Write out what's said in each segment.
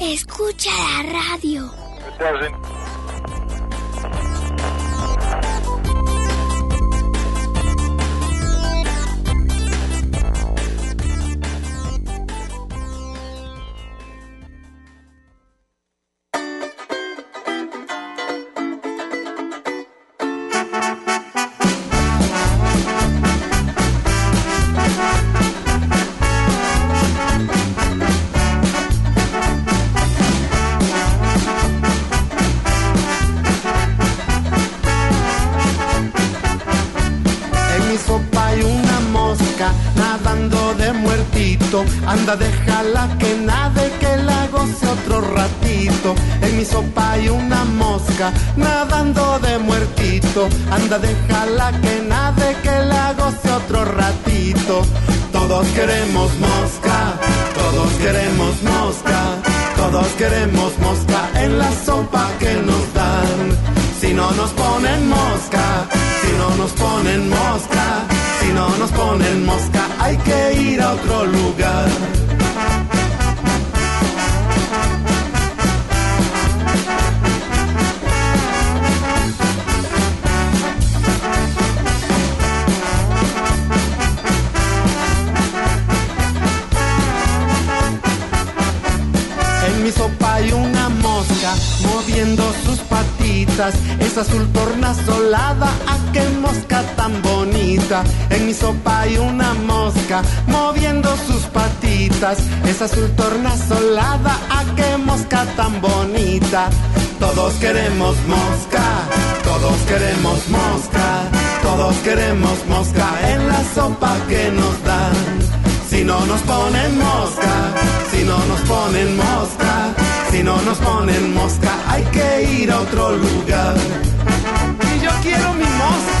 Escucha la radio. La sopa que nos dan. Si no nos ponen mosca, si no nos ponen mosca, si no nos ponen mosca, hay que ir a otro lugar. Moviendo sus patitas. Es azul tornasolada, a qué mosca tan bonita. En mi sopa hay una mosca moviendo sus patitas. Es azul tornasolada, a qué mosca tan bonita. Todos queremos mosca, todos queremos mosca, todos queremos mosca en la sopa que nos dan. Si no nos ponen mosca, si no nos ponen mosca, si no nos ponen mosca, hay que ir a otro lugar. Y yo quiero mi mosca.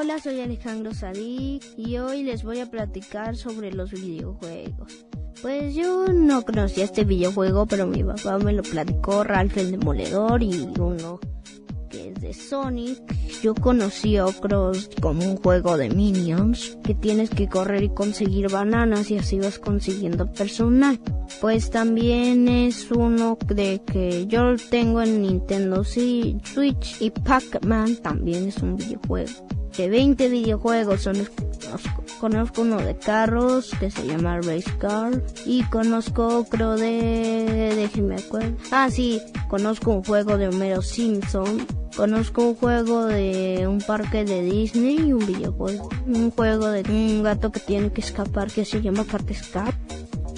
Hola, soy Alejandro Sadik y hoy les voy a platicar sobre los videojuegos. Pues yo no conocía este videojuego, pero mi papá me lo platicó, Ralph el Demoledor y uno que es de Sonic. Yo conocí otros como un juego de Minions, que tienes que correr y conseguir bananas y así vas consiguiendo personal. Pues también es uno de que yo tengo en Nintendo Switch y Pac-Man también es un videojuego. De 20 videojuegos son conozco uno de carros que se llama Race Car y conozco otro de déjenme acuerdo ah sí conozco un juego de Homero Simpson conozco un juego de un parque de Disney y un videojuego un juego de un gato que tiene que escapar que se llama Parque Escape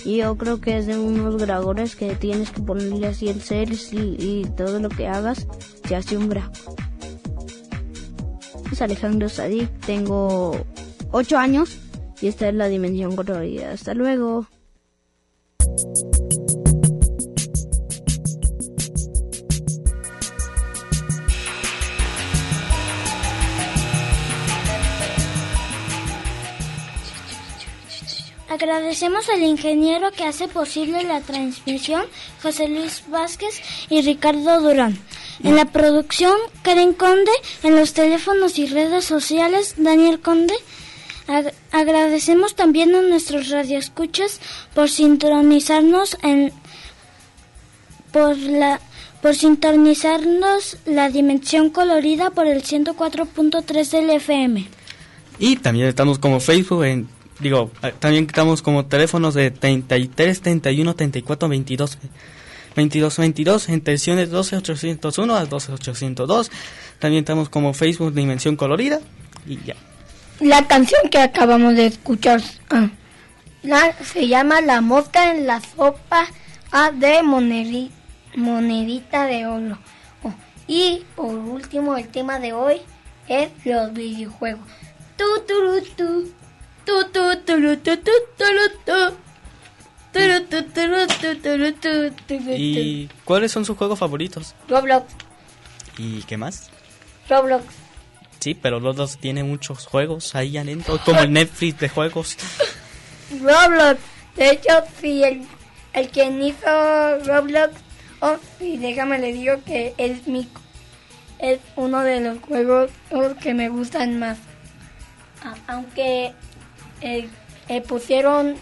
y yo creo que es de unos dragones que tienes que ponerle así el y, y todo lo que hagas se hace un dragón es Alejandro Sadik, tengo 8 años y esta es la dimensión colorida. Hasta luego. Agradecemos al ingeniero que hace posible la transmisión, José Luis Vázquez y Ricardo Durán. En la producción, Karen Conde. En los teléfonos y redes sociales, Daniel Conde. agradecemos también a nuestros radioescuchas por sintonizarnos en por la por sintonizarnos la dimensión colorida por el 104.3 del FM. Y también estamos como Facebook digo, eh, también estamos como teléfonos de 33, 31, 34, 22, 22, 22, en tensiones 12, 801 al 12, 802. También estamos como Facebook Dimensión Colorida y ya. La canción que acabamos de escuchar ah, se llama La mosca en la sopa ah, de monedi- monedita de oro. Oh, y por último, el tema de hoy es los videojuegos. Tu, tu. Tu, tu, tu. ¿Y cuáles son sus juegos favoritos? Roblox, ¿Y qué más? Roblox. Sí, pero los dos tienen muchos juegos ahí adentro, como el Netflix de juegos. Roblox. De hecho, sí, el, el quien hizo Roblox, oh, sí, déjame le digo que es mi es uno de los juegos oh, que me gustan más. Aunque eh, eh, pusieron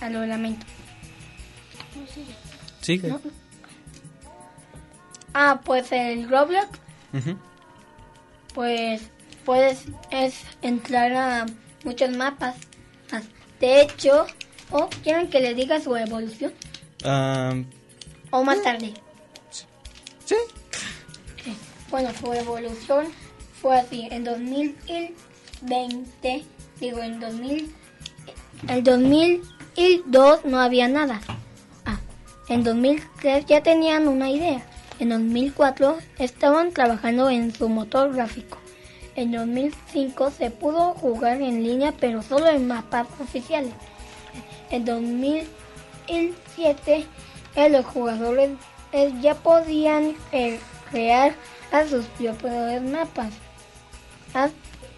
a lo lamento. Sigue. No. Ah, pues el Roblox, pues puedes es entrar a muchos mapas. Ah, De hecho, ¿o quieren que le diga su evolución? Ah, ¿O más tarde? Sí. Bueno, su evolución fue así. En 2020, digo, en 2000, en 2002 no había nada. Ah, en 2003 ya tenían una idea. En 2004 estaban trabajando en su motor gráfico. En 2005 se pudo jugar en línea, pero solo en mapas oficiales. En 2007 eh, los jugadores eh, ya podían eh, crear a sus propios mapas, Ah,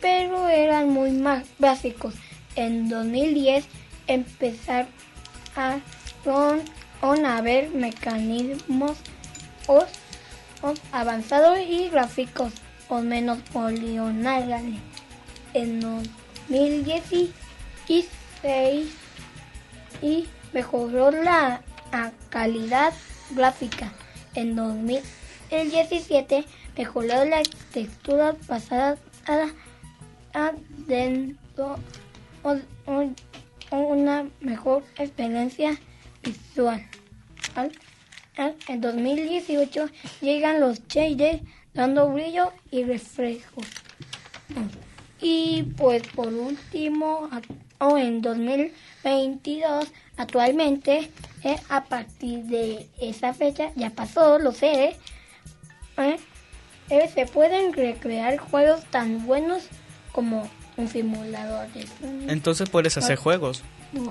pero eran muy más básicos. En 2010 empezaron a, haber mecanismos os- os avanzados y gráficos o menos poligonales. En 2016 y mejoró la calidad gráfica. En 2017 mejoró la textura pasada a, dentro o una mejor experiencia visual. Al- al- En 2018 llegan los shaders dando brillo y reflejos. Y pues por último, o en 2022, actualmente, eh, a partir de esa fecha, ya pasó, lo sé, eh, eh, se pueden recrear juegos tan buenos como un simulador de Entonces puedes hacer juegos.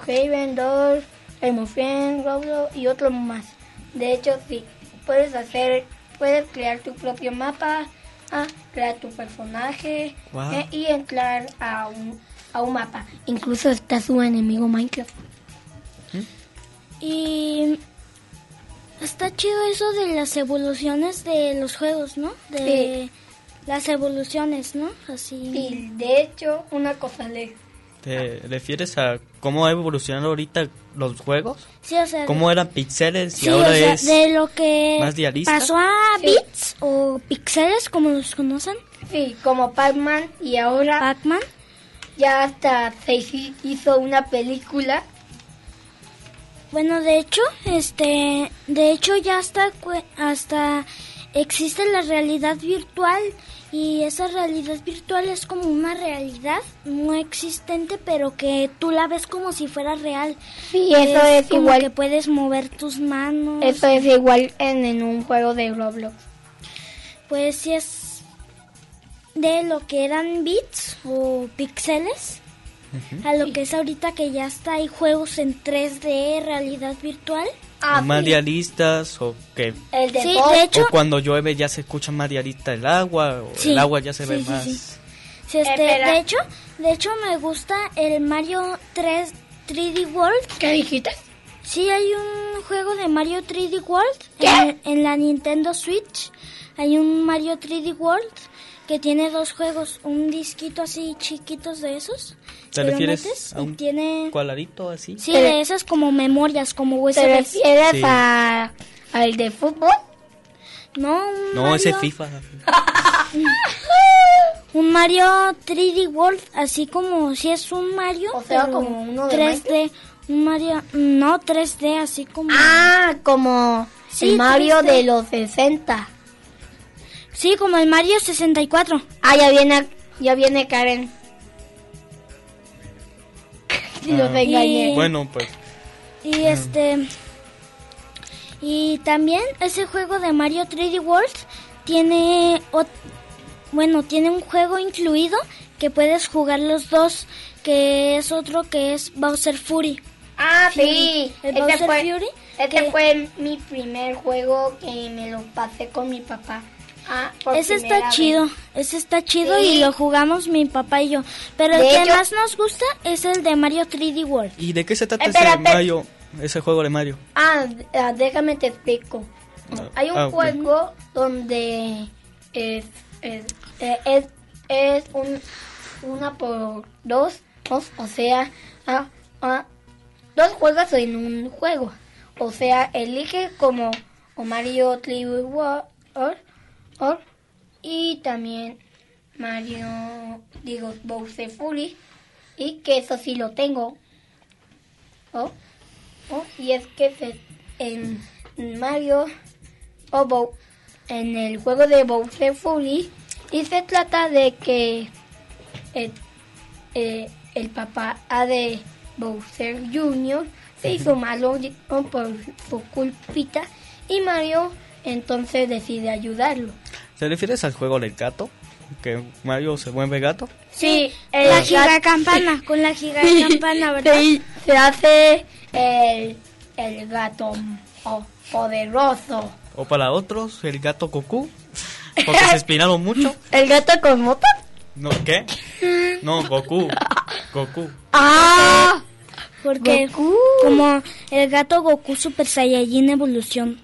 Haven 2, Emofen, Roblox y otros más. De hecho, sí, puedes hacer, puedes crear tu propio mapa, ah, crear tu personaje Wow. eh, y entrar a un, a un mapa. Incluso está su enemigo Minecraft. Y está chido eso de las evoluciones de los juegos, ¿no? De las evoluciones, ¿no? Así. Y de hecho, una cosa le ¿Te refieres a cómo ha evolucionado ahorita los juegos? Sí, o sea, ¿Cómo eran pixeles y sí, ahora o sea, es de lo que más realista? pasó a Sí. bits o pixeles, como los conocen, Sí, como Pac-Man y ahora Pac-Man. ya hasta se hizo una película. Bueno, de hecho, este, de hecho ya hasta hasta existe la realidad virtual y esa realidad virtual es como una realidad no existente, pero que tú la ves como si fuera real. Sí, eso es como igual. que puedes mover tus manos. Eso es igual en, en un juego de Roblox. Pues sí es de lo que eran bits o píxeles a lo que es ahorita que ya está hay juegos en 3D, realidad virtual. Ah, más sí, realistas o que el de Sí, de hecho, o cuando llueve ya se escucha más realista el agua o Sí, el agua ya se sí, ve sí, más sí. sí, este, Espera. de hecho, de hecho me gusta el Mario 3 3D World. ¿Qué dijiste? Sí, hay un juego de Mario 3D World ¿Qué? en, en la Nintendo Switch. Hay un Mario 3D World que tiene dos juegos, un disquito así chiquitos de esos. ¿Te refieres metes a y un tiene cuadradito así Sí, Te- de esas como memorias, como ¿Te USB. refieres Sí. a al de fútbol? No, un no ese Mario- FIFA un Mario 3D World, así como si es un Mario, O sea, como uno de 3D, un Mario, no 3D, así como Ah, como Sí, el Mario 3D. de los 60. Sí, como el Mario 64. Ah, ya viene, ya viene Karen. Los Ah. engañé. Y- Bueno, pues Y este y también ese juego de Mario 3D World tiene ot- bueno, tiene un juego incluido que puedes jugar los dos, que es otro que es Bowser Fury. Ah, sí. el Este Bowser fue, Fury, este que- fue mi primer juego que me lo pasé con mi papá. Ah, Ese está vez. chido, ese está chido Sí. y lo jugamos mi papá y yo. Pero el De que hecho- más nos gusta es el de Mario 3D World. ¿y de qué se trata Espérate. ese Mario, ese juego de Mario? Ah, ah, déjame te explico. Hay un ah, juego donde es, es, eh, es, es un, una por dos, dos, o sea, ah, ah, dos juegas en un juego. O sea, elige como o Mario 3D World or- y también Mario, digo, Bowser Fury. Y que eso sí lo tengo. Oh, oh, y es que se- en Mario o Bow- en el juego de Bowser Fury y se trata de que el, eh, el papá A de Bowser Jr. se hizo malo por su culpita y Mario entonces decide ayudarlo. ¿Te refieres al juego del gato? ¿Que Mario se vuelve gato? Sí, La el gigacampana, con la gigacampana, ¿verdad? Sí, se hace el, el gato oh, poderoso. ¿O para otros, el gato Goku? Porque se inspiraron mucho. ¿El gato con moto? ¿No? ¿Qué? No, Goku. Goku. ¡Ah! Porque Goku. como el gato Goku Super Saiyajin Evolución.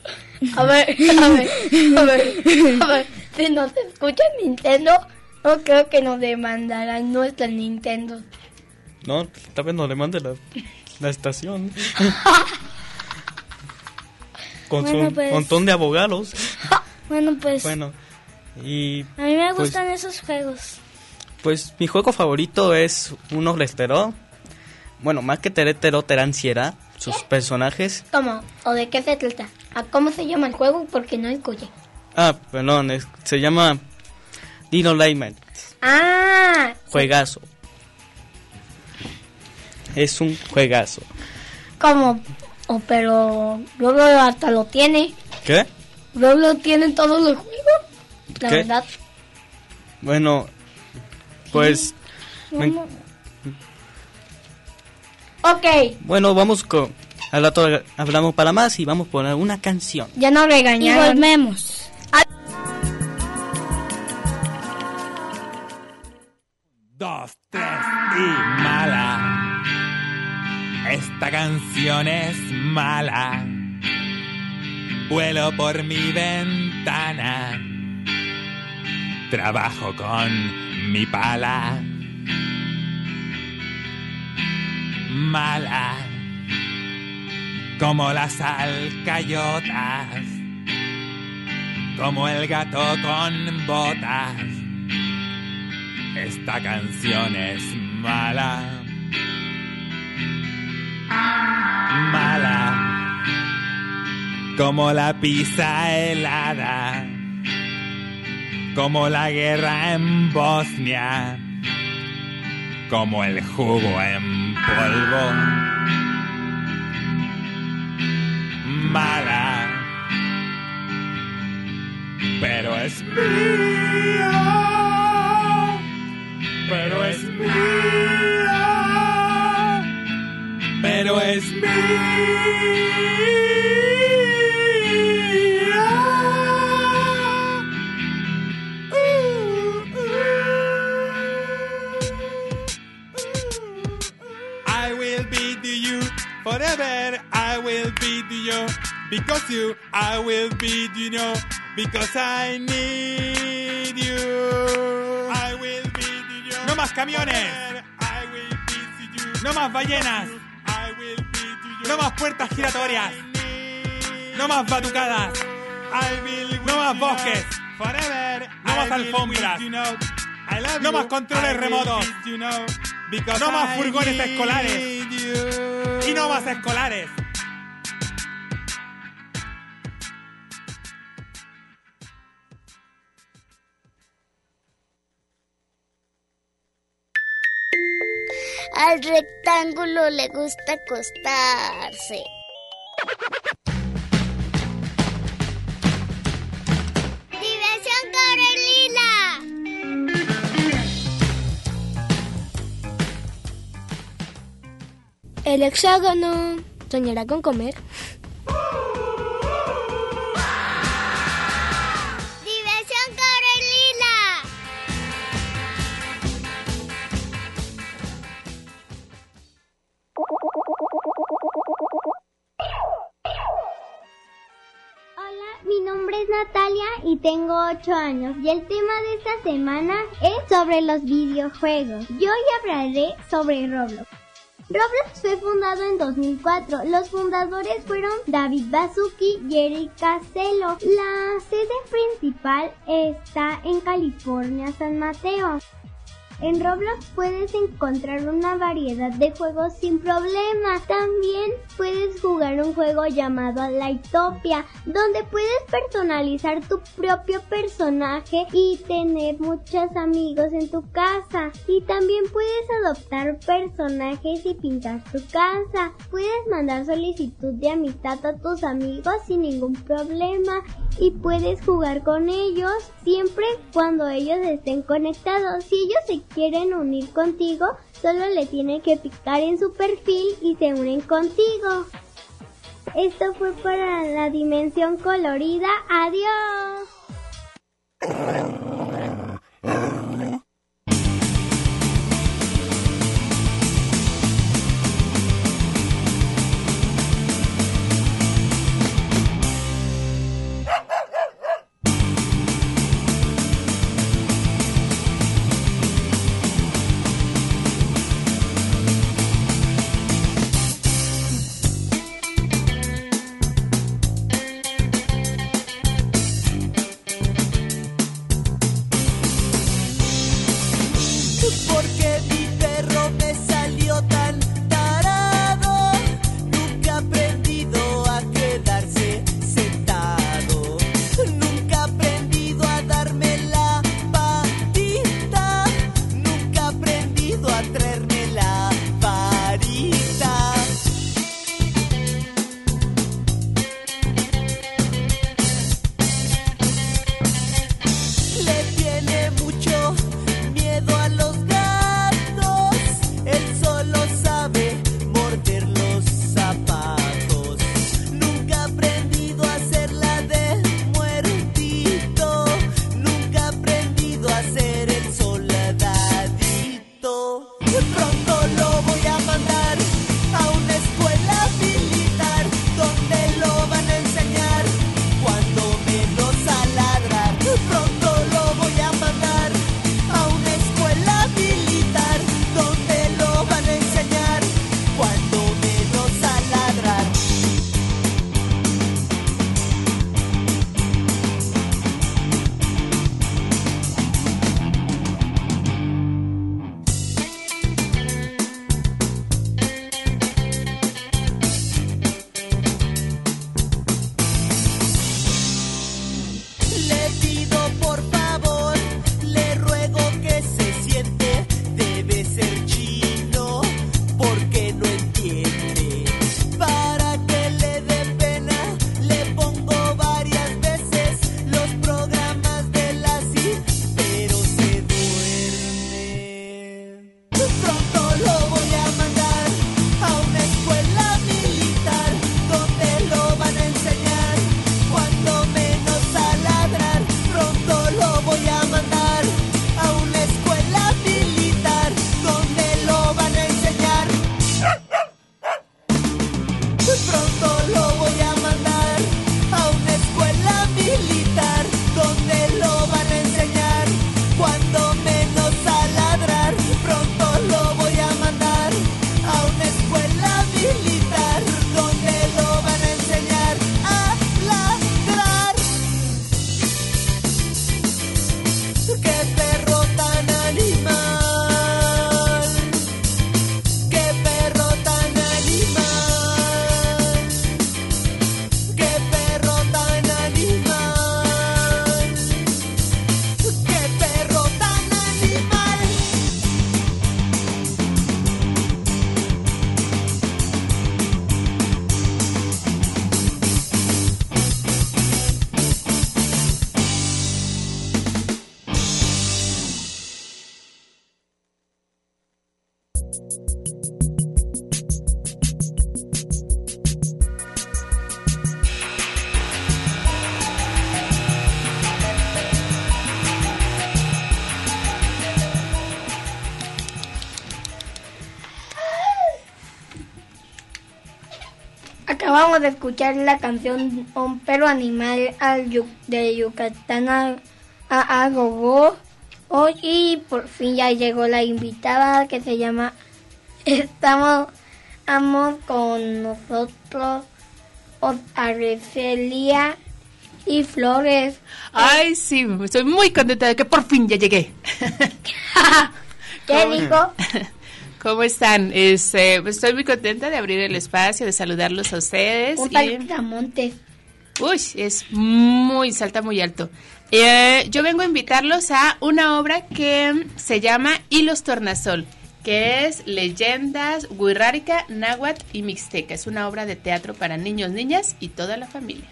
A ver, a ver, a ver, a ver. Si nos escucha Nintendo, no creo que nos demandarán nuestra Nintendo. No, tal vez no le mande la, la estación. Con Bueno, su pues. montón de abogados. Bueno, pues Bueno, y a mí me pues- gustan esos juegos. pues mi juego favorito es uno Lesteró. Bueno, más que Teretero, Teranciera, sus personajes. ¿Cómo? ¿O de qué se trata? ¿A cómo se llama el juego? Porque no escuché. Ah, perdón, es- se llama Dino Lightman. ¡Ah! Juegazo. Es un juegazo. ¿Cómo? Oh, pero luego hasta lo tiene. ¿Qué? Luego lo tienen todos los juegos. La ¿Qué? verdad. Bueno, pues... me- Vamos- Ok, bueno, vamos con... Al rato hablamos para más y vamos a poner una canción. ya no Y regañaron. volvemos. Dos, tres y mala. Esta canción es mala. Vuelo por mi ventana. Trabajo con mi pala. Mala. Como las alcayotas. Como el gato con botas. Esta canción es mala. Mala. Como la pizza helada. Como la guerra en Bosnia. Como el jugo en polvo. Mala. Pero es mía pero es mía, pero es I will be to you forever. I will be to you because you. I will be to you know because I need you. No más camiones. No más ballenas. No más puertas giratorias. No más batucadas. No más bosques. No más alfombras. No más controles remotos. No más furgones escolares. Y no más escolares. Al rectángulo le gusta acostarse. Diversión El hexágono soñará con comer. Tengo 8 años y el tema de esta semana es sobre los videojuegos. Yo hoy hablaré sobre Roblox. Roblox fue fundado en 2004. Los fundadores fueron David Bazuki y Eric Castelo. La sede principal está en California, San Mateo. En Roblox puedes encontrar una variedad de juegos sin problema. También puedes jugar un juego llamado Lightopia, donde puedes personalizar tu propio personaje y tener muchos amigos en tu casa. Y también puedes adoptar personajes y pintar tu casa. Puedes mandar solicitud de amistad a tus amigos sin ningún problema y puedes jugar con ellos siempre cuando ellos estén conectados. Si ellos se quieren unir contigo, solo le tienen que picar en su perfil y se unen contigo. Esto fue para la dimensión colorida. Adiós. De escuchar la canción Un perro animal al Yu- de Yucatán a, a, a Gogó. Hoy y por fin ya llegó la invitada que se llama Estamos amos con nosotros Arecelia y Flores. Ay, sí, estoy muy contenta de que por fin ya llegué. ¿Qué dijo? ¿Cómo están? Este, pues estoy muy contenta de abrir el espacio, de saludarlos a ustedes. Un y- saltamontes. Uy, es muy, salta muy alto. Eh, yo vengo a invitarlos a una obra que se llama Hilos Tornasol, que es Leyendas Huirrárica, Náhuatl y Mixteca. Es una obra de teatro para niños, niñas y toda la familia.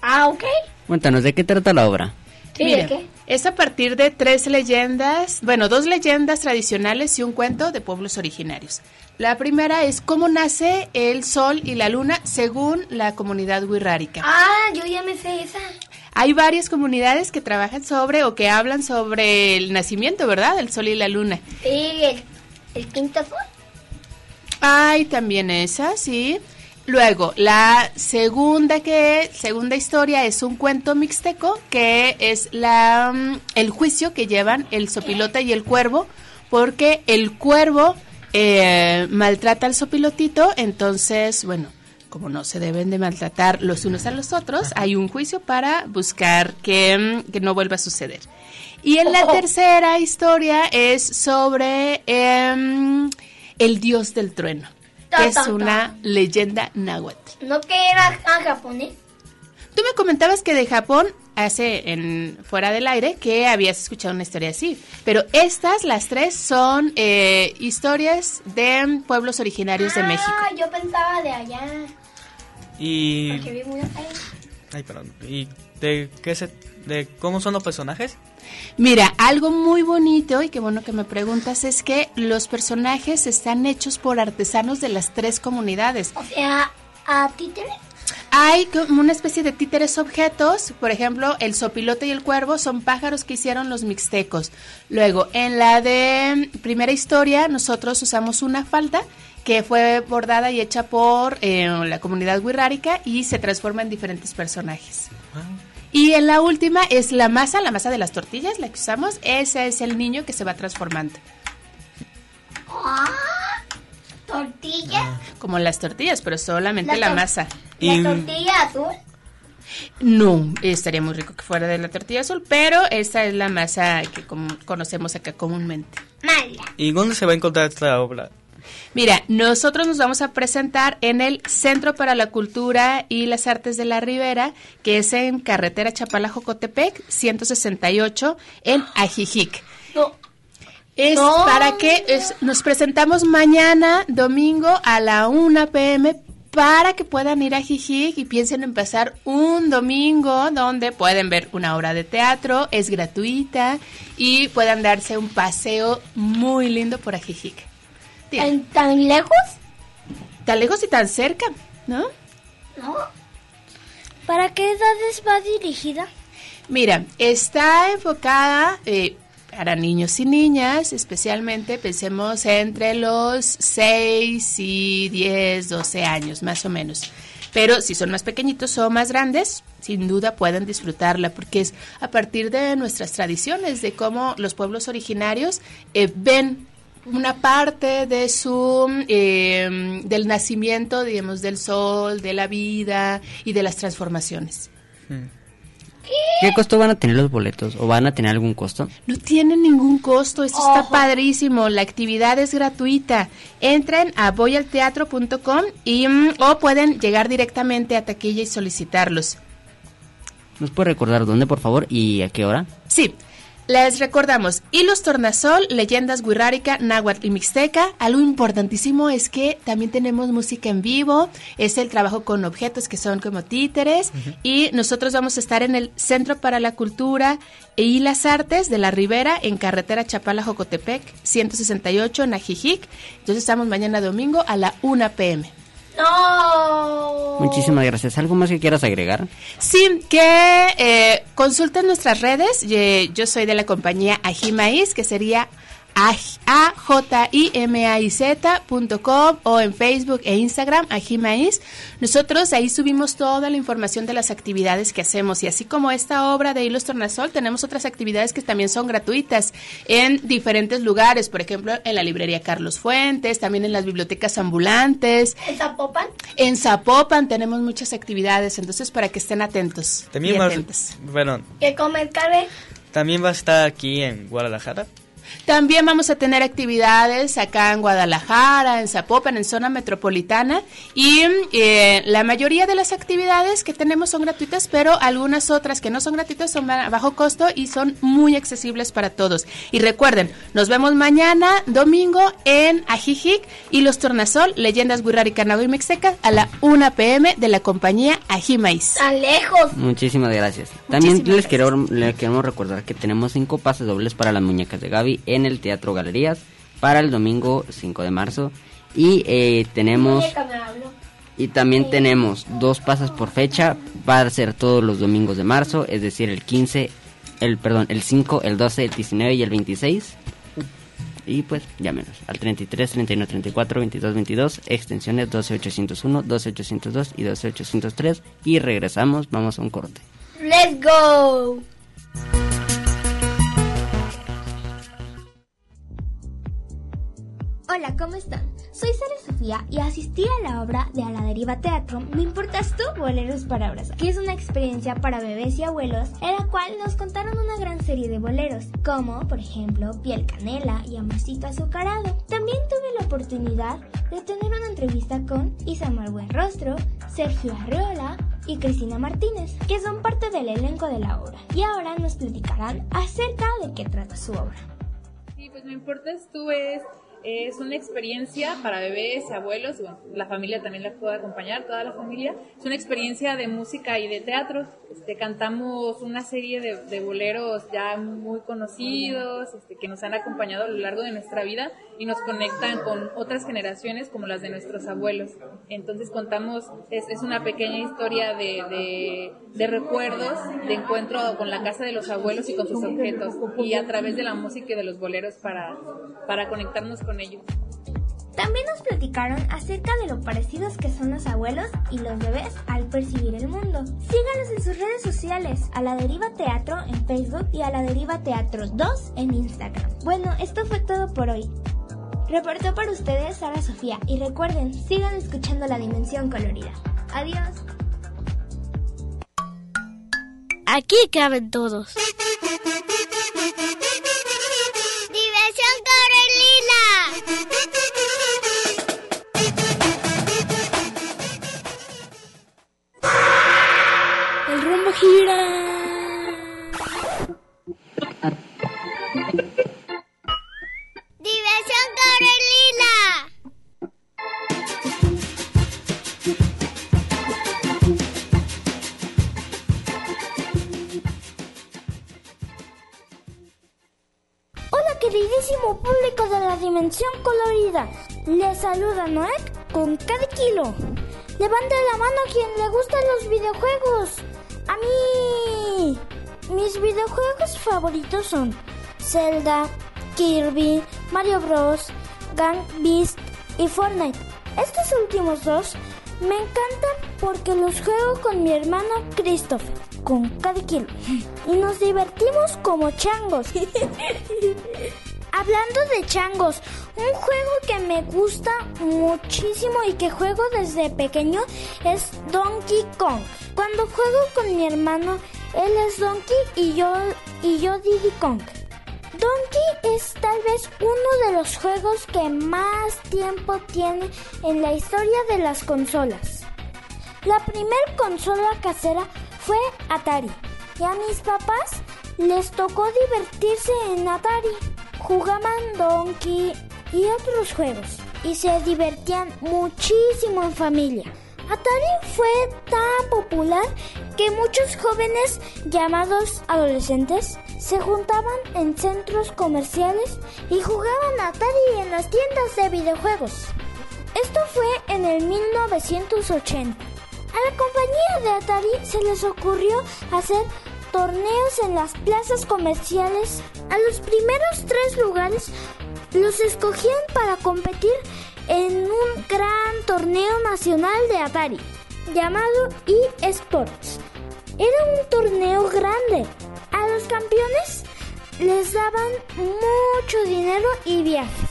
Ah, ok. Cuéntanos, ¿de qué trata la obra? Sí, Mira, ¿de qué? Es a partir de tres leyendas, bueno, dos leyendas tradicionales y un cuento de pueblos originarios. La primera es cómo nace el sol y la luna según la comunidad wixárika. Ah, yo ya me sé esa. Hay varias comunidades que trabajan sobre o que hablan sobre el nacimiento, ¿verdad? El sol y la luna. Sí, el, el quinto azul. Hay también esa, sí. Luego, la segunda que segunda historia es un cuento mixteco que es la mm, el juicio que llevan el sopilota y el cuervo porque el cuervo eh, maltrata al sopilotito, entonces, bueno, como no se deben de maltratar los unos a los otros, hay un juicio para buscar que, mm, que no vuelva a suceder. Y en la tercera historia es sobre em, el dios del trueno, que es una leyenda náhuatl. ¿No que era ah, japonés? Tú me comentabas que de Japón, hace en fuera del aire, que habías escuchado una historia así. Pero estas, las tres, son eh, historias de pueblos originarios de México. Ah, yo pensaba de allá. Y, Porque vi muy ahí. ay, perdón. ¿Y de qué se, de cómo son los personajes? Mira, algo muy bonito y qué bueno que me preguntas es que los personajes están hechos por artesanos de las tres comunidades. O sea, a títeres. Hay como una especie de títeres objetos, por ejemplo, el sopilote y el cuervo son pájaros que hicieron los mixtecos. Luego, en la de primera historia, nosotros usamos una falda que fue bordada y hecha por eh, la comunidad wixárika y se transforma en diferentes personajes. Y en la última es la masa, la masa de las tortillas, la que usamos. Ese es el niño que se va transformando. Ah, tortilla. Como las tortillas, pero solamente La masa. La tortilla azul. No, estaría muy rico que fuera de la tortilla azul, pero esa es la masa que conocemos acá comúnmente. Mala. ¿Y dónde se va a encontrar esta obra? Mira, nosotros nos vamos a presentar en el Centro para la Cultura y las Artes de la Ribera, que es en carretera Chapala-Jocotepec, 168, en Ajijic. No. Es No. para que es- nos presentamos mañana, domingo, a la 1 pm, para que puedan ir a Jijic y piensen en pasar un domingo donde pueden ver una obra de teatro, es gratuita y puedan darse un paseo muy lindo por Ajijic. ¿Tan, tan lejos? Tan lejos y tan cerca, ¿no? No. ¿Para qué edades va dirigida? Mira, está enfocada eh, para niños y niñas, especialmente pensemos entre los 6 y 10, 12 años, más o menos. Pero si son más pequeñitos o más grandes, sin duda pueden disfrutarla, porque es a partir de nuestras tradiciones, de cómo los pueblos originarios eh, ven una parte de su eh, del nacimiento, digamos, del sol, de la vida y de las transformaciones. ¿Qué costo van a tener los boletos? ¿O van a tener algún costo? No tiene ningún costo, esto está padrísimo, la actividad es gratuita. Entren a voyalteatro.com y mm, o pueden llegar directamente a taquilla y solicitarlos. ¿Nos puede recordar dónde, por favor, y a qué hora? Sí, Les recordamos, Hilos Tornasol, Leyendas Guirrárica, Náhuatl y Mixteca. Algo importantísimo es que también tenemos música en vivo, es el trabajo con objetos que son como títeres y nosotros vamos a estar en el Centro para la Cultura y las Artes de la Ribera en carretera Chapala-Jocotepec 168 Najijic. Entonces estamos mañana domingo a la 1 pm. No. Muchísimas gracias. ¿Algo más que quieras agregar? Sí, que eh, consulten nuestras redes. Yo soy de la compañía Ajimaíz, que sería ajimaiz.com o en Facebook e Instagram Ajimaíz. Nosotros ahí subimos toda la información de las actividades que hacemos y así como esta obra de Hilos Tornasol, tenemos otras actividades que también son gratuitas en diferentes lugares, por ejemplo, en la librería Carlos Fuentes, también en las bibliotecas ambulantes. ¿En Zapopan? En Zapopan tenemos muchas actividades, entonces para que estén atentos. También y va, atentas. bueno, ¿Qué comer, Cabe? también va a estar aquí en Guadalajara. También vamos a tener actividades acá en Guadalajara, en Zapopan, en zona metropolitana y eh, la mayoría de las actividades que tenemos son gratuitas, pero algunas otras que no son gratuitas son a bajo costo y son muy accesibles para todos. Y recuerden, nos vemos mañana, domingo, en Ajijic y Los Tornasol, Leyendas Guirrárica, Nahui y Mexteca a la 1 pm de la compañía Ajimais. ¡Tan lejos! Muchísimas gracias. También Muchísimas les, quiero, les queremos recordar que tenemos cinco pases dobles para las muñecas de Gaby en el Teatro Galerías para el domingo 5 de marzo. Y eh, tenemos... Y también tenemos dos pases por fecha para ser todos los domingos de marzo, es decir, el 15, el perdón, el 5, el 12, el 19 y el 26. Y pues llámenos al 33 31 34 22 22, extensiones 12801, 12802 y 12803 y regresamos, vamos a un corte. ¡Let's go! Hola, ¿cómo están? Soy Sara Sofía y asistí a la obra de A la Deriva Teatro Me Importas Tú, Boleros para Abrazar, que es una experiencia para bebés y abuelos en la cual nos contaron una gran serie de boleros, como, por ejemplo, Piel Canela y Amorcito Azucarado. También tuve la oportunidad de tener una entrevista con Isamar Buenrostro, Sergio Arreola y Cristina Martínez, que son parte del elenco de la obra, y ahora nos platicarán acerca de qué trata su obra. Sí, pues me importas tú es, es una experiencia para bebés y abuelos, bueno, la familia también la puede acompañar, toda la familia. Es una experiencia de música y de teatro. Este, cantamos una serie de, de boleros ya muy conocidos, este, que nos han acompañado a lo largo de nuestra vida y nos conectan con otras generaciones como las de nuestros abuelos. Entonces contamos, es, es una pequeña historia de, de, de recuerdos, de encuentro con la casa de los abuelos y con sus objetos, y a través de la música y de los boleros para, para conectarnos con ellos. También nos platicaron acerca de lo parecidos que son los abuelos y los bebés al percibir el mundo. Síganos en sus redes sociales, a la Deriva Teatro en Facebook y a la Deriva Teatro 2 en Instagram. Bueno, esto fue todo por hoy. Reportó para ustedes Sara Sofía y recuerden, sigan escuchando la dimensión colorida. Adiós. Aquí caben todos. Saluda Noek con cada kilo. Levante la mano a quien le gustan los videojuegos. A mí. Mis videojuegos favoritos son Zelda, Kirby, Mario Bros, Gang Beast y Fortnite. Estos últimos dos me encantan porque los juego con mi hermano Christopher, con cada kilo. Y nos divertimos como changos. Hablando de changos, un juego que me gusta muchísimo y que juego desde pequeño es Donkey Kong. Cuando juego con mi hermano, él es Donkey y yo y yo Diddy Kong. Donkey es tal vez uno de los juegos que más tiempo tiene en la historia de las consolas. La primer consola casera fue Atari y a mis papás les tocó divertirse en Atari. Jugaban Donkey y otros juegos y se divertían muchísimo en familia. Atari fue tan popular que muchos jóvenes llamados adolescentes se juntaban en centros comerciales y jugaban Atari en las tiendas de videojuegos. Esto fue en el 1980. A la compañía de Atari se les ocurrió hacer torneos en las plazas comerciales. A los primeros tres lugares los escogían para competir en un gran torneo nacional de Atari llamado eSports. Era un torneo grande. A los campeones les daban mucho dinero y viajes.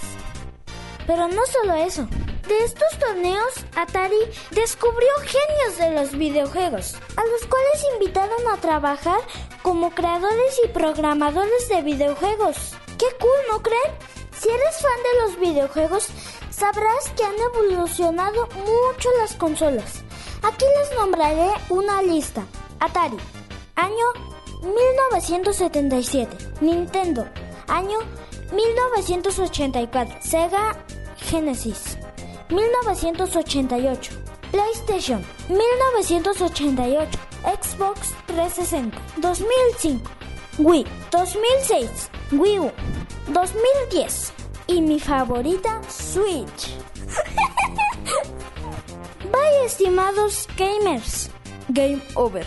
Pero no solo eso. De estos torneos, Atari descubrió genios de los videojuegos, a los cuales invitaron a trabajar como creadores y programadores de videojuegos. ¡Qué cool, ¿no creen? Si eres fan de los videojuegos, sabrás que han evolucionado mucho las consolas. Aquí les nombraré una lista. Atari, año 1977. Nintendo, año 1984. Sega Genesis, 1988. PlayStation, 1988. Xbox 360, 2005. Wii, 2006. Wii U, 2010. Y mi favorita, Switch. Bye, estimados gamers. Game over.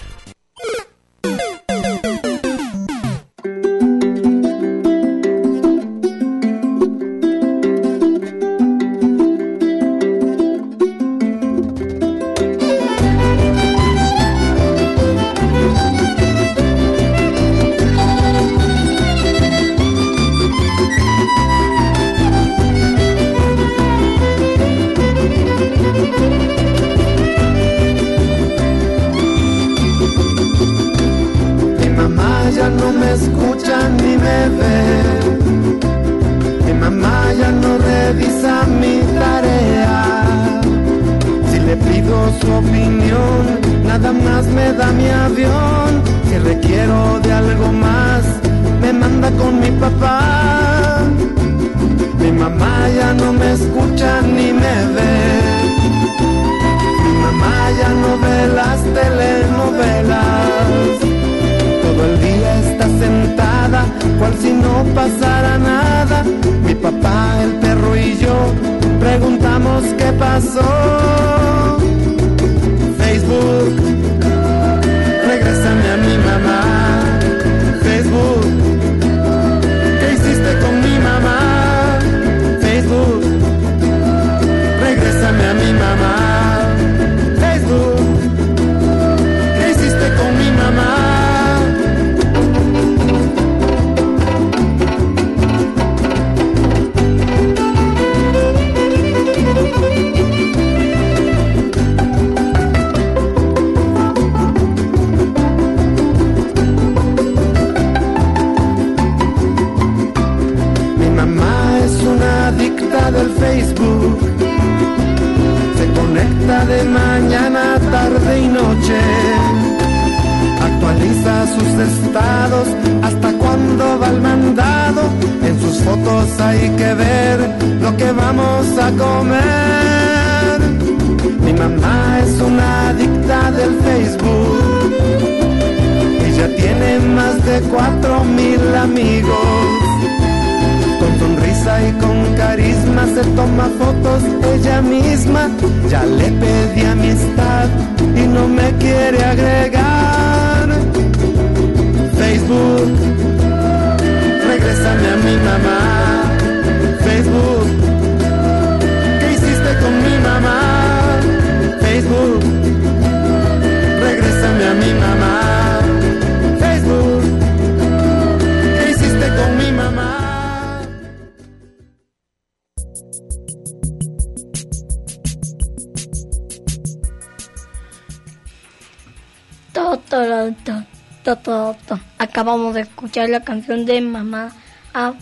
Escuchar la canción de Mamá a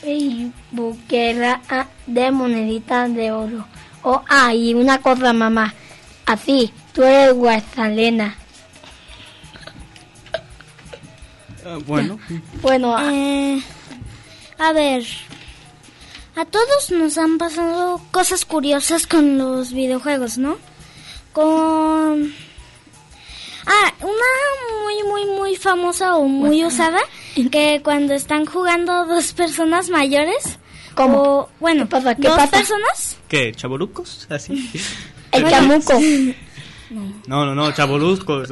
Facebookera de monedita de oro. Oh, ah, y una cosa, mamá. Así, tú eres Guasalena. Ah, bueno, Bueno, Eh, a ver, a todos nos han pasado cosas curiosas con los videojuegos, ¿no? Con... Ah, una muy, muy, muy famosa o muy usada, que cuando están jugando dos personas mayores, ¿Cómo? o, bueno, ¿Qué pasa? ¿Qué dos pasa? personas, ¿qué? ¿Chaborucos? Así. el chamuco. No, no, no, chaborucos.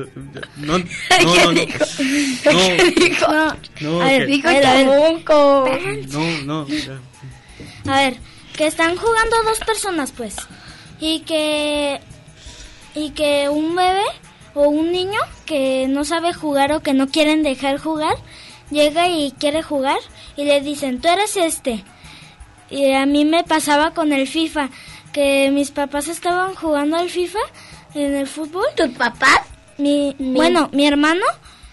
No, no, no. No, ¿Qué dijo? no, no, a ver, Dijo chamuco. no, no. A ver, que están jugando dos personas, pues. Y que. Y que un bebé o un niño que no sabe jugar o que no quieren dejar jugar, llega y quiere jugar y le dicen, tú eres este. Y a mí me pasaba con el FIFA, que mis papás estaban jugando al FIFA en el fútbol. ¿Tus papás? Mi, Bueno, mi hermano,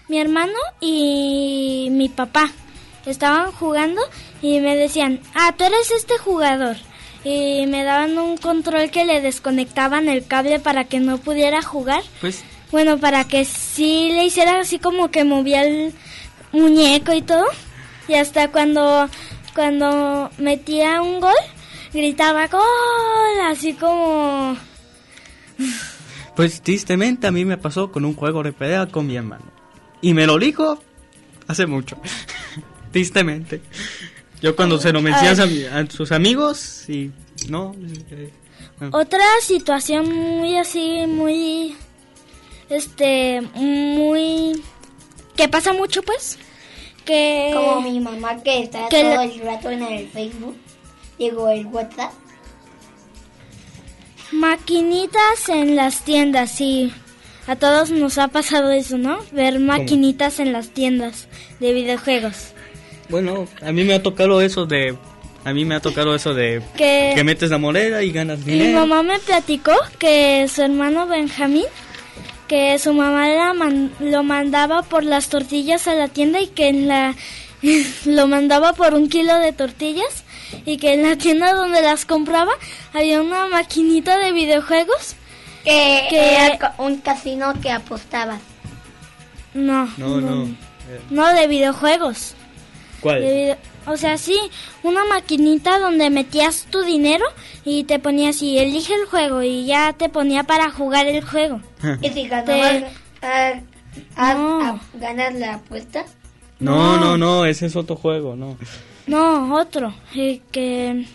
mi hermano y mi papá estaban jugando y me decían, ah, tú eres este jugador. Y me daban un control que le desconectaban el cable para que no pudiera jugar. Pues, Bueno, para que sí le hiciera así como que movía el muñeco y todo. Y hasta cuando, cuando metía un gol, gritaba gol, así como... pues tristemente a mí me pasó con un juego de pelea con mi hermano. Y me lo dijo hace mucho. tristemente. Yo cuando se lo mencionas a, mi- a sus amigos y no. eh, bueno. Otra situación muy así, muy, este, muy, que pasa mucho pues, que... Como mi mamá que está que todo la- el rato en el Facebook. Digo, el WhatsApp. Maquinitas en las tiendas, sí. A todos nos ha pasado eso, ¿no? Ver maquinitas en las tiendas de videojuegos. Bueno, a mí me ha tocado eso de. A mí me ha tocado eso de. Que- Que metes la moneda y ganas Mi dinero. mamá me platicó que su hermano Benjamín, que su mamá la man- lo mandaba por las tortillas a la tienda y que en la lo mandaba por un kilo de tortillas y que en la tienda donde las compraba había una maquinita de videojuegos Que, Que- era un casino que apostabas. no No, no. no de videojuegos ¿Cuál? De o sea, sí, una maquinita donde metías tu dinero y te ponías y elige el juego y ya te ponía para jugar el juego. Y si ganabas, Te- ah, ah, No. ah, ganas la apuesta. No, no, no, ese es otro juego, no. No, otro, eh, que,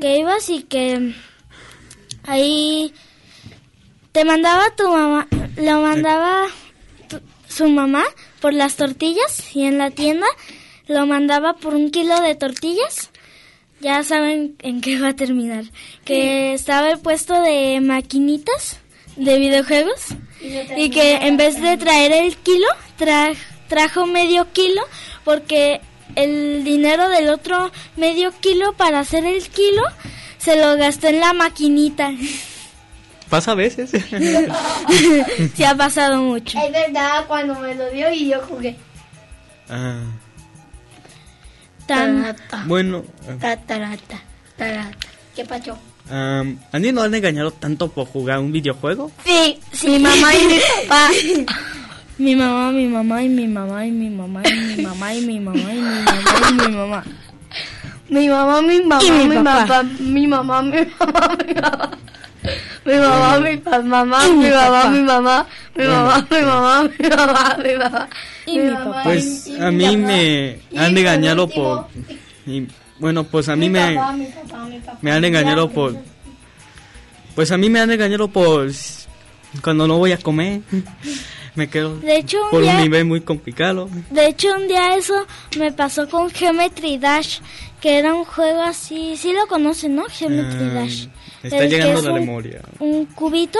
que ibas y que ahí te mandaba tu mamá, lo mandaba tu- su mamá por las tortillas y en la tienda lo mandaba por un kilo de tortillas. Ya saben en qué va a terminar. Que estaba el puesto de maquinitas de videojuegos y que en vez de traer el kilo, tra- trajo medio kilo porque el dinero del otro medio kilo para hacer el kilo se lo gastó en la maquinita. Pasa a veces. Se ha pasado mucho. Es verdad, cuando me lo dio y yo jugué. Ah, Tarata, bueno, ah, tatarata, tarata. ¿Qué pasó? am, ¿a mí no han engañado tanto por jugar un videojuego? Sí, mi mamá y mi papá. Mi mamá, mi mamá y mi mamá y mi mamá y mi mamá y mi mamá y mi mamá y mi mamá. Mi mamá, mi mamá, Y mi mi, papá. papá, mi mamá, mi mamá, mi mamá. Mi mamá, mi pa- mamá, mi mi mamá, papá. mi mamá, mi mamá, mi mamá, mi mamá, mi mamá. Y mi papá. Pues y- y a mi mí me han engañado por... y, bueno, pues a mí mi me... papá, mi papá, mi papá. Me han engañado por... Pues a mí me han engañado por... Cuando no voy a comer. Me quedo De hecho, un por un nivel muy complicado. De hecho, un día eso me pasó con Geometry Dash, que era un juego así, sí lo conocen, ¿no? Geometry Ah, Dash. está llegando es la un- memoria. Un cubito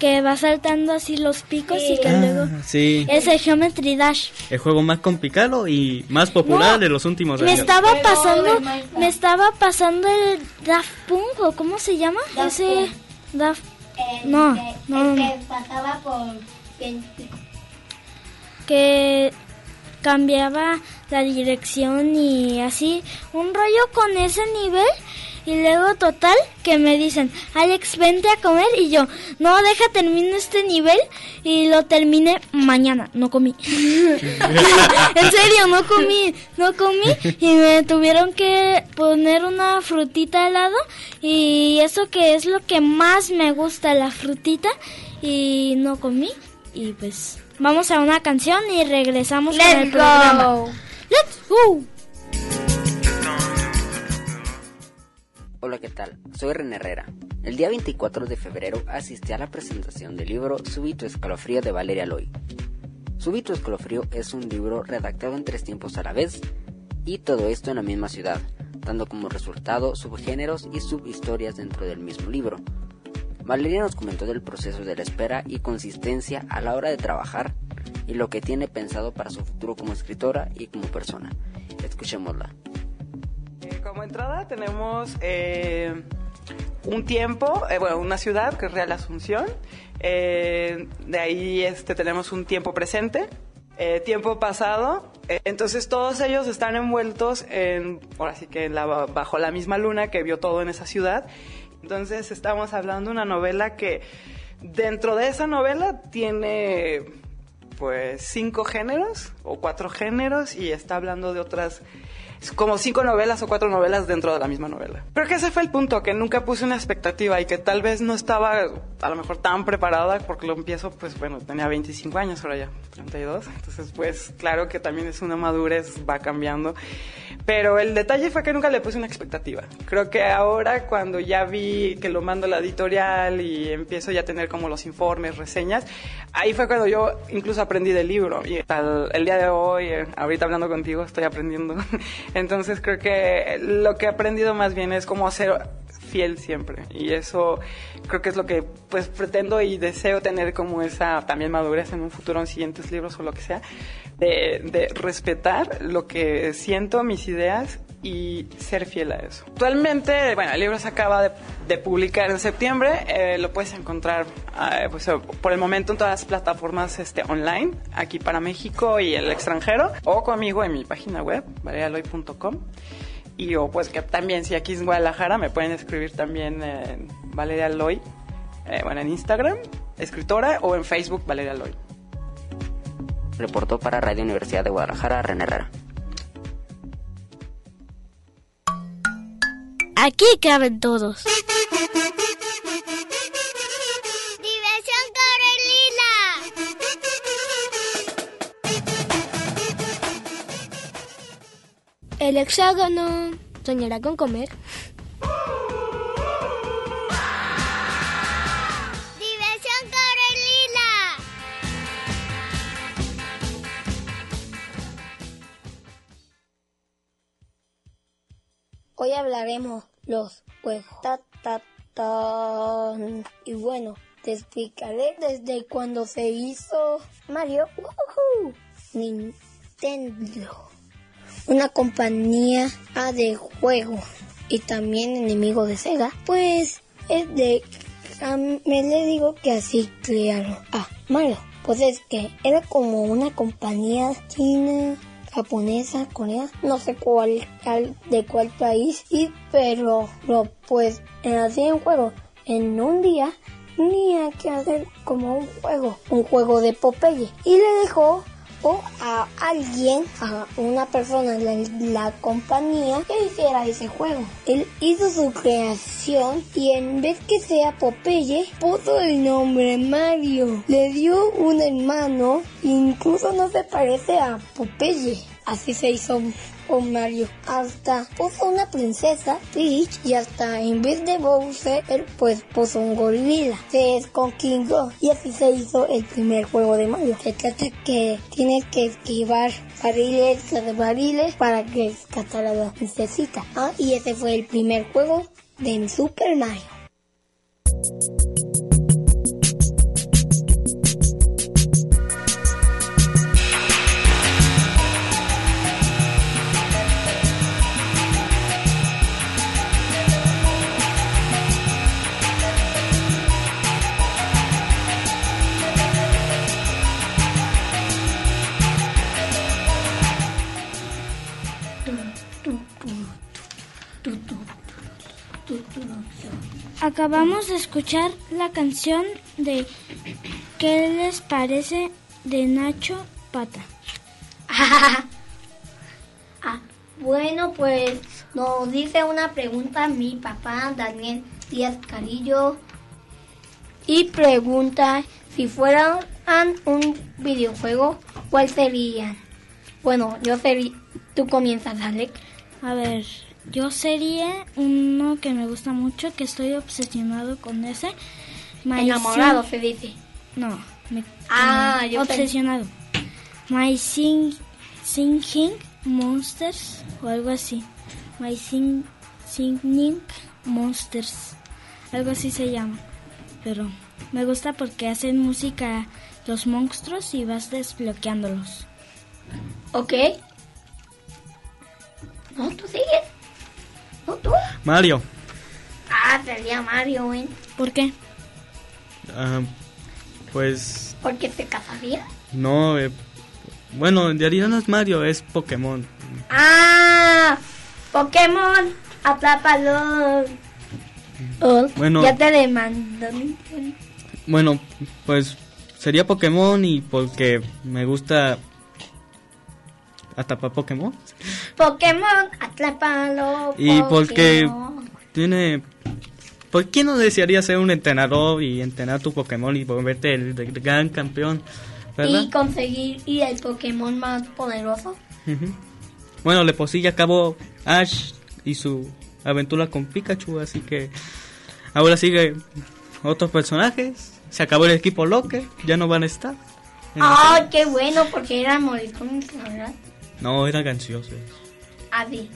que va saltando así los picos y que Ah, luego... sí. Es el Geometry Dash. El juego más complicado y más popular No, de los últimos Me años. estaba Pero pasando, me estaba pasando el Daft Punk, o ¿cómo se llama? Daft Ese Punk. Daft... El No, no, el no. que pasaba por que cambiaba la dirección y así un rollo con ese nivel Y luego total que me dicen, Alex, vente a comer y yo, no, deja termino este nivel y lo terminé mañana, no comí. en serio, no comí, no comí y me tuvieron que poner una frutita al lado y eso que es lo que más me gusta, la frutita y no comí y pues vamos a una canción y regresamos con el programa. Let's go. Hola, ¿qué tal? Soy René Herrera. El día 24 de febrero asistí a la presentación del libro Súbito escalofrío de Valeria Loy. Súbito escalofrío es un libro redactado en tres tiempos a la vez y todo esto en la misma ciudad, dando como resultado subgéneros y subhistorias dentro del mismo libro. Valeria nos comentó del proceso de la espera y consistencia a la hora de trabajar y lo que tiene pensado para su futuro como escritora y como persona. Escuchémosla. Eh, como entrada tenemos eh, un tiempo, eh, bueno, una ciudad que es Real Asunción. Eh, de ahí este, tenemos un tiempo presente, tiempo pasado. Entonces todos ellos están envueltos en, ahora sí que bajo la misma luna que vio todo en esa ciudad. Entonces estamos hablando de una novela que dentro de esa novela tiene pues cinco géneros o cuatro géneros y está hablando de otras como cinco novelas o cuatro novelas dentro de la misma novela. Creo que ese fue el punto, que nunca puse una expectativa y que tal vez no estaba a lo mejor tan preparada porque lo empiezo, pues bueno, tenía 25 años, ahora ya 32, entonces pues claro que también es una madurez, va cambiando. Pero el detalle fue que nunca le puse una expectativa. Creo que ahora cuando ya vi que lo mando a la editorial y empiezo ya a tener como los informes, reseñas, ahí fue cuando yo incluso aprendí del libro. Y el, el día de hoy, eh, ahorita hablando contigo, estoy aprendiendo. Entonces creo que lo que he aprendido más bien es cómo ser fiel siempre. Y eso creo que es lo que pues pretendo y deseo tener como esa también madurez en un futuro en siguientes libros o lo que sea. De, de respetar lo que siento, mis ideas y ser fiel a eso. Actualmente, bueno, el libro se acaba de, publicar en septiembre, eh, lo puedes encontrar eh, pues, eh, por el momento en todas las plataformas este, online, aquí para México y el extranjero, o conmigo en mi página web, valerialoy.com. Y o pues que también si aquí en Guadalajara me pueden escribir también en Valeria Loy, bueno, en Instagram, escritora, o en Facebook Valeria Loy. Reportó para Radio Universidad de Guadalajara, René Herrera. Aquí caben todos. Diversión Corelina. El hexágono soñará con comer. Hoy hablaremos los juegos. Ta, ta, ta. Y bueno, te explicaré desde cuando se hizo Mario. ¡Woohoo! Nintendo. Una compañía de juegos y también enemigo de Sega. Pues es de... a me le digo que así crearon. Ah, Mario. Pues es que era como una compañía china japonesa, corea, no sé cuál, de cuál país, y pero, pero pues en hacían juego en un día tenía que hacer como un juego, un juego de Popeye, y le dejó o a alguien, a una persona de la compañía que hiciera ese juego. Él hizo su creación y en vez que sea Popeye, puso el nombre Mario. Le dio un hermano, incluso no se parece a Popeye. Así se hizo con Mario. Hasta puso una princesa, Peach, y hasta en vez de Bowser, él pues puso un gorila. Se esconquingó y así se hizo el primer juego de Mario. Se trata que tienes que esquivar barriles tras barriles para que rescatar a la princesita. Ah, y ese fue el primer juego de Super Mario. Acabamos de escuchar la canción de ¿Qué les parece? de Nacho Pata. Ah, bueno, pues nos dice una pregunta mi papá, Daniel Díaz Carillo, y pregunta si fueran un videojuego, ¿cuál serían? Bueno, yo sería... Tú comienzas, Alec. A ver, yo sería uno que me gusta mucho, que estoy obsesionado con ese. My Enamorado, Sing- se dice. No, me, Ah, yo obsesionado. My sing, Singing Monsters o algo así. My sing, Singing Monsters. Algo así se llama. Pero me gusta porque hacen música los monstruos y vas desbloqueándolos. ¿Ok? ¿No? ¿Tú sigues? Mario. Ah, sería Mario, ¿eh? ¿Por qué? Ah, pues Porque te casaría. no. eh, bueno, en realidad no es Mario, es Pokémon. ¡Ah! Pokémon, atrápalo. Oh, Bueno. Ya te demando. Bueno, pues sería Pokémon y porque me gusta atrapar Pokémon. Pokémon, atrápalo. Y porque tiene... ¿Por qué no desearía ser un entrenador y entrenar tu Pokémon y volverte el, el gran campeón? ¿Verdad? Y conseguir y el Pokémon más poderoso. Ujú. Bueno, le sí, ya acabó Ash y su aventura con Pikachu, así que ahora sigue otros personajes. Se acabó el equipo Locker, ya no van a estar. ¡Ay, serie. qué bueno! Porque eran moricones, la verdad. No, eran ansiosos. Así.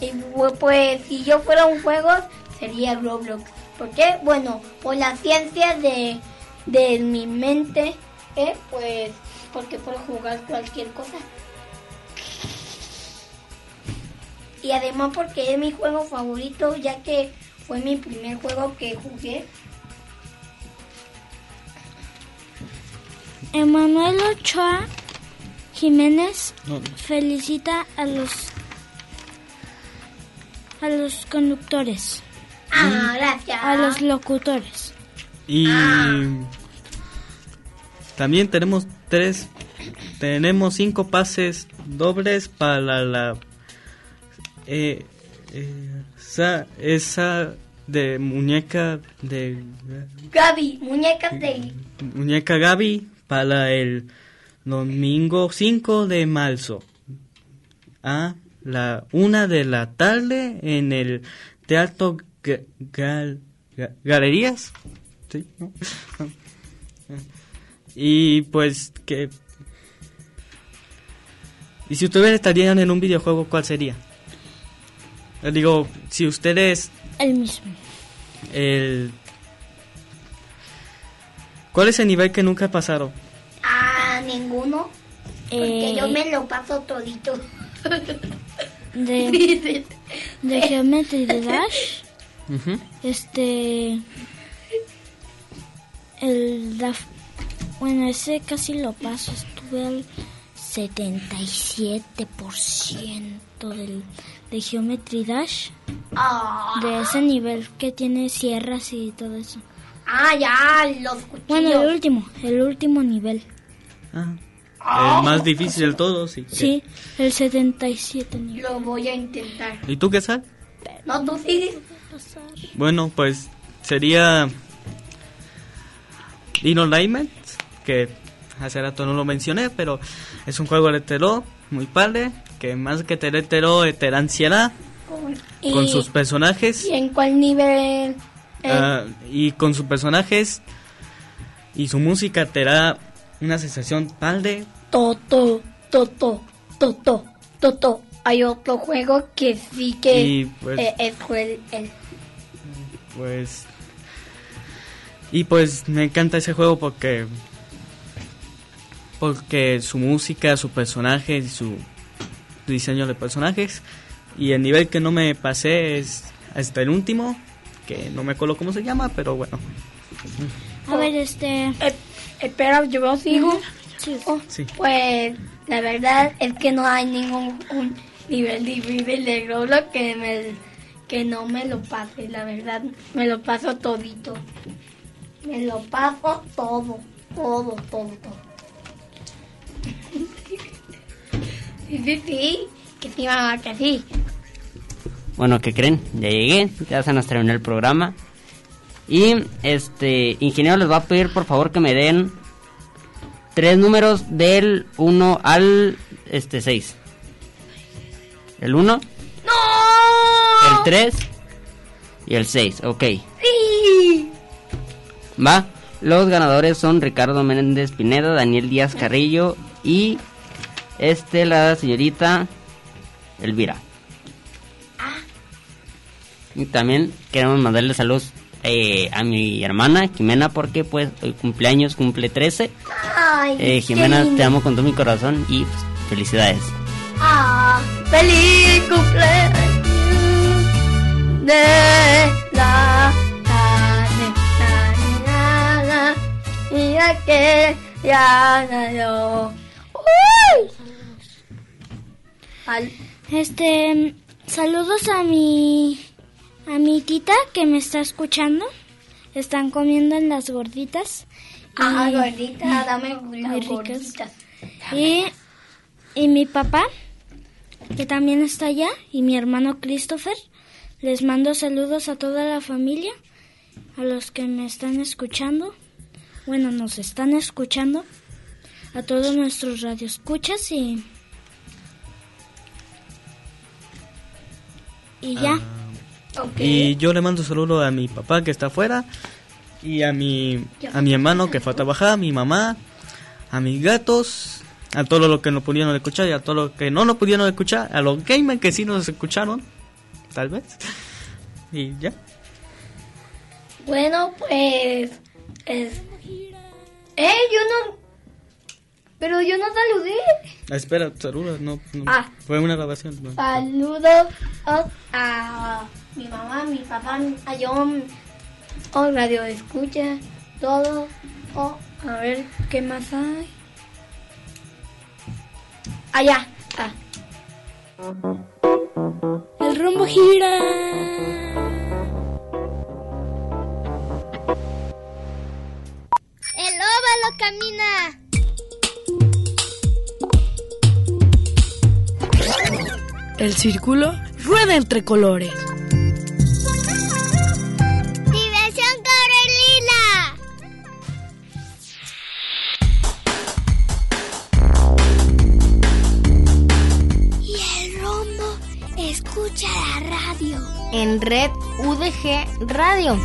Y bu- pues si yo fuera un juego, sería Roblox. ¿Por qué? Bueno, por la ciencia de, de mi mente, ¿eh? pues porque puedo jugar cualquier cosa. Y además porque es mi juego favorito, ya que fue mi primer juego que jugué. Emanuel Ochoa Jiménez No. felicita a los a los conductores, Ah, gracias. a los locutores. Y también tenemos tres, tenemos cinco pases dobles para la eh, eh, esa, esa de muñeca de Gaby, muñecas de... muñeca Gaby para el domingo 5 de marzo a la una de la tarde en el teatro Ga- Gal- Ga- Galerías ¿Sí? ¿No? y pues que y si ustedes estarían en un videojuego cuál sería digo si ustedes El mismo. el ¿Cuál es el nivel que nunca pasaron? Porque Eh, yo me lo paso todito. de, de Geometry Dash, este, el Daf- bueno, ese casi lo paso, estuve al 77% del, de Geometry Dash, Ah, de ese nivel que tiene sierras y todo eso. ah, ya, los cuchillos. Bueno, el último, el último nivel. Ah, el más difícil de todos. y que- Sí, el 77 nivel. Lo voy a intentar. ¿Y tú qué sabes? No, tú sigues. Bueno, pues sería Dino Alignment, que hace rato no lo mencioné, pero es un juego de terror muy padre, que más que tener terror, te da ansiedad Y, con sus personajes. ¿Y en cuál nivel? eh, Ah, y con sus personajes y su música te da una sensación padre. Toto, Toto, Toto, Toto. Hay otro juego que sí que Y, pues- eh, es cruel. el- Pues. Y pues me encanta ese juego porque. Porque su música, su personaje y su diseño de personajes. Y el nivel que no me pasé es hasta el último. Que no me acuerdo cómo se llama, pero bueno. A ver, este... Eh, espera, yo sigo. Oh, Sí. Pues la verdad es que no hay ningún un nivel difícil de Roblox que me, que no me lo pase, la verdad, me lo paso todito. Me lo paso todo, todo, todo, todo. Sí, sí, sí, que sí, mamá, que sí. Bueno, ¿qué creen? Ya llegué, ya se nos terminó el programa. Y este, ingeniero, les va a pedir por favor que me den tres números del 1 al este 6. El 1, ¡No! el 3 y el 6, ok. Sí. Va. Los ganadores son Ricardo Méndez Pineda, Daniel Díaz Carrillo y este la señorita Elvira. Y también queremos mandarle saludos eh, a mi hermana Jimena porque pues hoy cumpleaños, cumple 13. Ay, Eh, qué Jimena, lindo. te amo con todo mi corazón y pues, felicidades. Ah, feliz cumpleaños de la tarde, mira que ya nació. ¡Uy! Al- Este, saludos a mi a mi tita que me está escuchando. Están comiendo en las gorditas. Ah, Y- gordita, dame las gorditas. Y, y mi papá, que también está allá, y mi hermano Christopher. Les mando saludos a toda la familia, a los que me están escuchando. Bueno, nos están escuchando. A todos nuestros radioescuchas y... Y ya. Y yo le mando saludo a mi papá que está afuera y a mi a mi hermano que fue a trabajar, a mi mamá, a mis gatos, a todos los que no pudieron escuchar y a todos los que no nos pudieron escuchar, a los gamers que sí nos escucharon, tal vez. Y ya. Bueno, pues. Es... Eh, yo no. Pero yo no saludé. Ah, espera, saludos, no, no, Ah. fue una grabación. no. Saludos a mi mamá, mi papá, John, o radio escucha, todo. Oh, a ver, ¿qué más hay? Allá. Ah. El rumbo gira. El óvalo camina. El círculo rueda entre colores. En Red UDG Radio.